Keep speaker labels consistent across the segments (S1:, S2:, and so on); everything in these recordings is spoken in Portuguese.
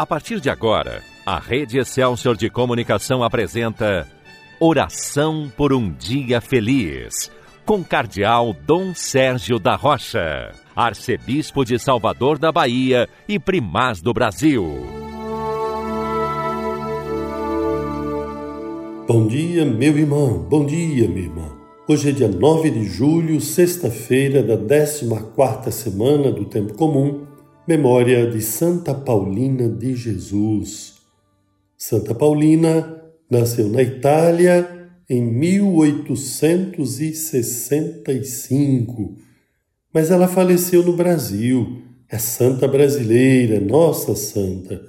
S1: A partir de agora, a Rede Excelsior de Comunicação apresenta Oração por um Dia Feliz, com Cardeal Dom Sérgio da Rocha, Arcebispo de Salvador da Bahia e Primaz do Brasil.
S2: Bom dia, meu irmão, bom dia, minha irmã. Hoje é dia 9 de julho, sexta-feira da 14ª semana do Tempo Comum, Memória de Santa Paulina de Jesus. Santa Paulina nasceu na Itália em 1865, mas ela faleceu no Brasil. É santa brasileira, nossa santa.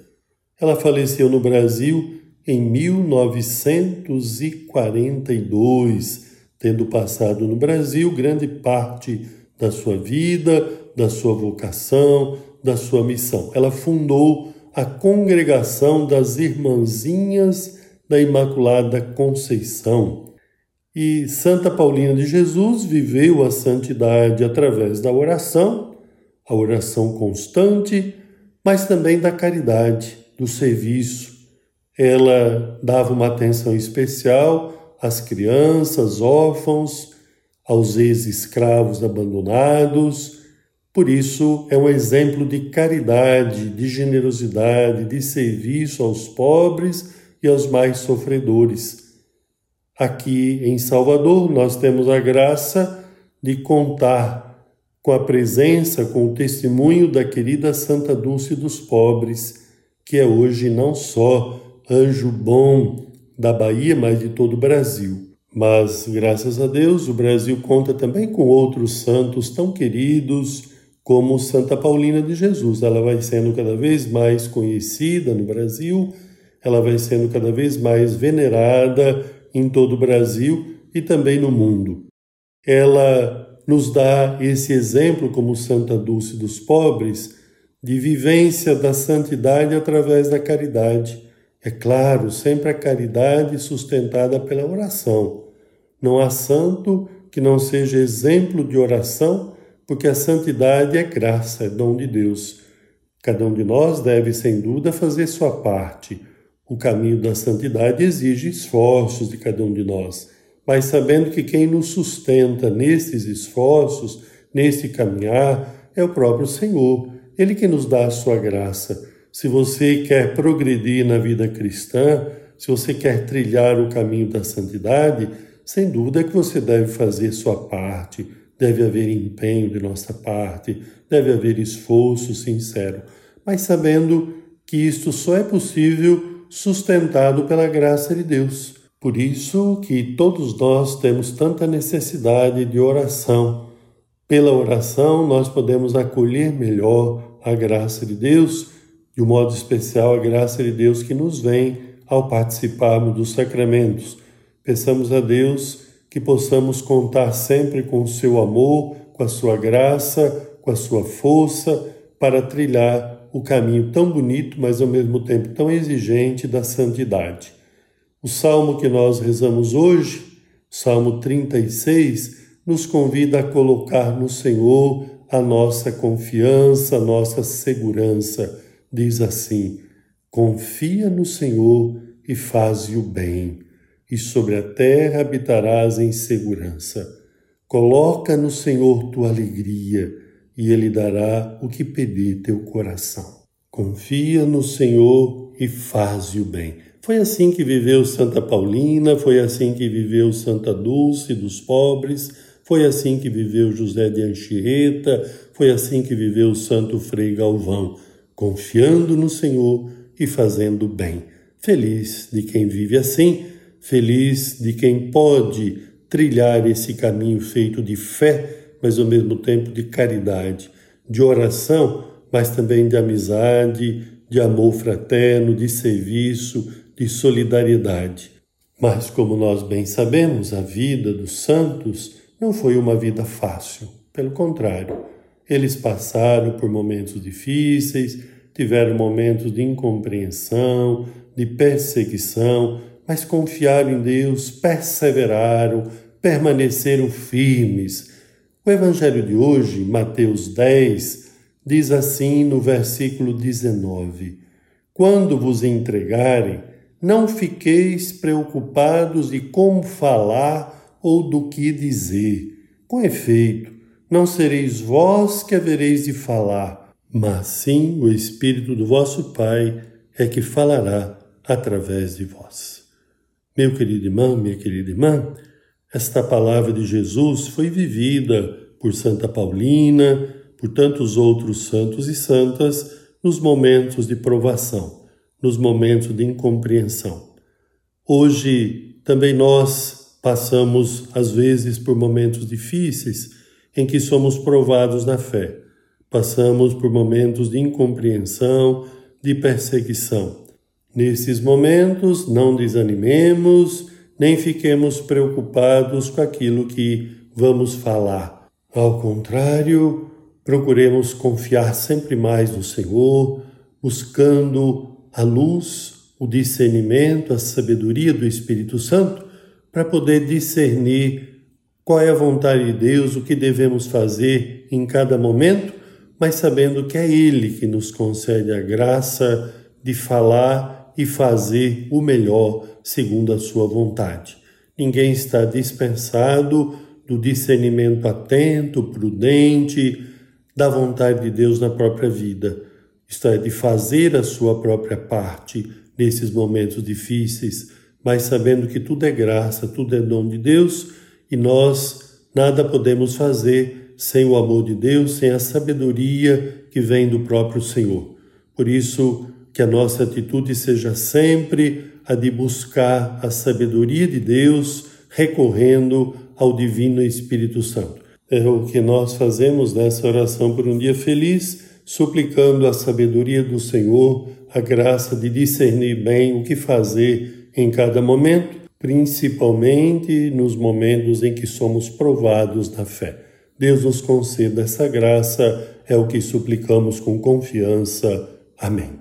S2: Ela faleceu no Brasil em 1942, tendo passado no Brasil grande parte da sua vida, da sua vocação, da sua missão. Ela fundou a Congregação das Irmãzinhas da Imaculada Conceição. E Santa Paulina de Jesus viveu a santidade através da oração, a oração constante, mas também da caridade, do serviço. Ela dava uma atenção especial às crianças, órfãos, aos ex-escravos abandonados por isso, é um exemplo de caridade, de generosidade, de serviço aos pobres e aos mais sofredores. Aqui em Salvador, nós temos a graça de contar com a presença, com o testemunho da querida Santa Dulce dos Pobres, que é hoje não só anjo bom da Bahia, mas de todo o Brasil. Mas, graças a Deus, o Brasil conta também com outros santos tão queridos como Santa Paulina de Jesus. Ela vai sendo cada vez mais conhecida no Brasil, ela vai sendo cada vez mais venerada em todo o Brasil e também no mundo. Ela nos dá esse exemplo, como Santa Dulce dos Pobres, de vivência da santidade através da caridade. É claro, sempre a caridade sustentada pela oração. Não há santo que não seja exemplo de oração porque a santidade é graça, é dom de Deus. Cada um de nós deve, sem dúvida, fazer sua parte. O caminho da santidade exige esforços de cada um de nós, mas sabendo que quem nos sustenta nesses esforços, nesse caminhar, é o próprio Senhor, Ele que nos dá a sua graça. Se você quer progredir na vida cristã, se você quer trilhar o caminho da santidade, sem dúvida que você deve fazer sua parte deve haver empenho de nossa parte, deve haver esforço sincero, mas sabendo que isto só é possível sustentado pela graça de Deus. Por isso que todos nós temos tanta necessidade de oração. Pela oração nós podemos acolher melhor a graça de Deus, de um modo especial a graça de Deus que nos vem ao participarmos dos sacramentos. Peçamos a Deus que possamos contar sempre com o seu amor, com a sua graça, com a sua força para trilhar o caminho tão bonito, mas ao mesmo tempo tão exigente da santidade. O salmo que nós rezamos hoje, Salmo 36, nos convida a colocar no Senhor a nossa confiança, a nossa segurança. Diz assim: Confia no Senhor e faze o bem e sobre a terra habitarás em segurança. Coloca no Senhor tua alegria, e Ele dará o que pedir teu coração. Confia no Senhor e faz o bem. Foi assim que viveu Santa Paulina, foi assim que viveu Santa Dulce dos pobres, foi assim que viveu José de Anchieta, foi assim que viveu Santo Frei Galvão, confiando no Senhor e fazendo bem. Feliz de quem vive assim Feliz de quem pode trilhar esse caminho feito de fé, mas ao mesmo tempo de caridade, de oração, mas também de amizade, de amor fraterno, de serviço, de solidariedade. Mas, como nós bem sabemos, a vida dos santos não foi uma vida fácil. Pelo contrário, eles passaram por momentos difíceis, tiveram momentos de incompreensão, de perseguição, mas confiaram em Deus, perseveraram, permaneceram firmes. O Evangelho de hoje, Mateus 10, diz assim no versículo 19: quando vos entregarem, não fiqueis preocupados de como falar ou do que dizer. Com efeito, não sereis vós que havereis de falar, mas sim o Espírito do vosso Pai é que falará através de vós. Meu querido irmão, minha querida irmã, esta palavra de Jesus foi vivida por Santa Paulina, por tantos outros santos e santas nos momentos de provação, nos momentos de incompreensão. Hoje também nós passamos às vezes por momentos difíceis em que somos provados na fé. Passamos por momentos de incompreensão, de perseguição. Nesses momentos, não desanimemos, nem fiquemos preocupados com aquilo que vamos falar. Ao contrário, procuremos confiar sempre mais no Senhor, buscando a luz, o discernimento, a sabedoria do Espírito Santo, para poder discernir qual é a vontade de Deus, o que devemos fazer em cada momento, mas sabendo que é Ele que nos concede a graça de falar e fazer o melhor segundo a Sua vontade. Ninguém está dispensado do discernimento atento, prudente, da vontade de Deus na própria vida, isto é, de fazer a sua própria parte nesses momentos difíceis, mas sabendo que tudo é graça, tudo é dom de Deus e nós nada podemos fazer sem o amor de Deus, sem a sabedoria que vem do próprio Senhor. Por isso, que a nossa atitude seja sempre a de buscar a sabedoria de Deus, recorrendo ao Divino Espírito Santo. É o que nós fazemos nessa oração por um dia feliz, suplicando a sabedoria do Senhor, a graça de discernir bem o que fazer em cada momento, principalmente nos momentos em que somos provados na fé. Deus nos conceda essa graça, é o que suplicamos com confiança. Amém.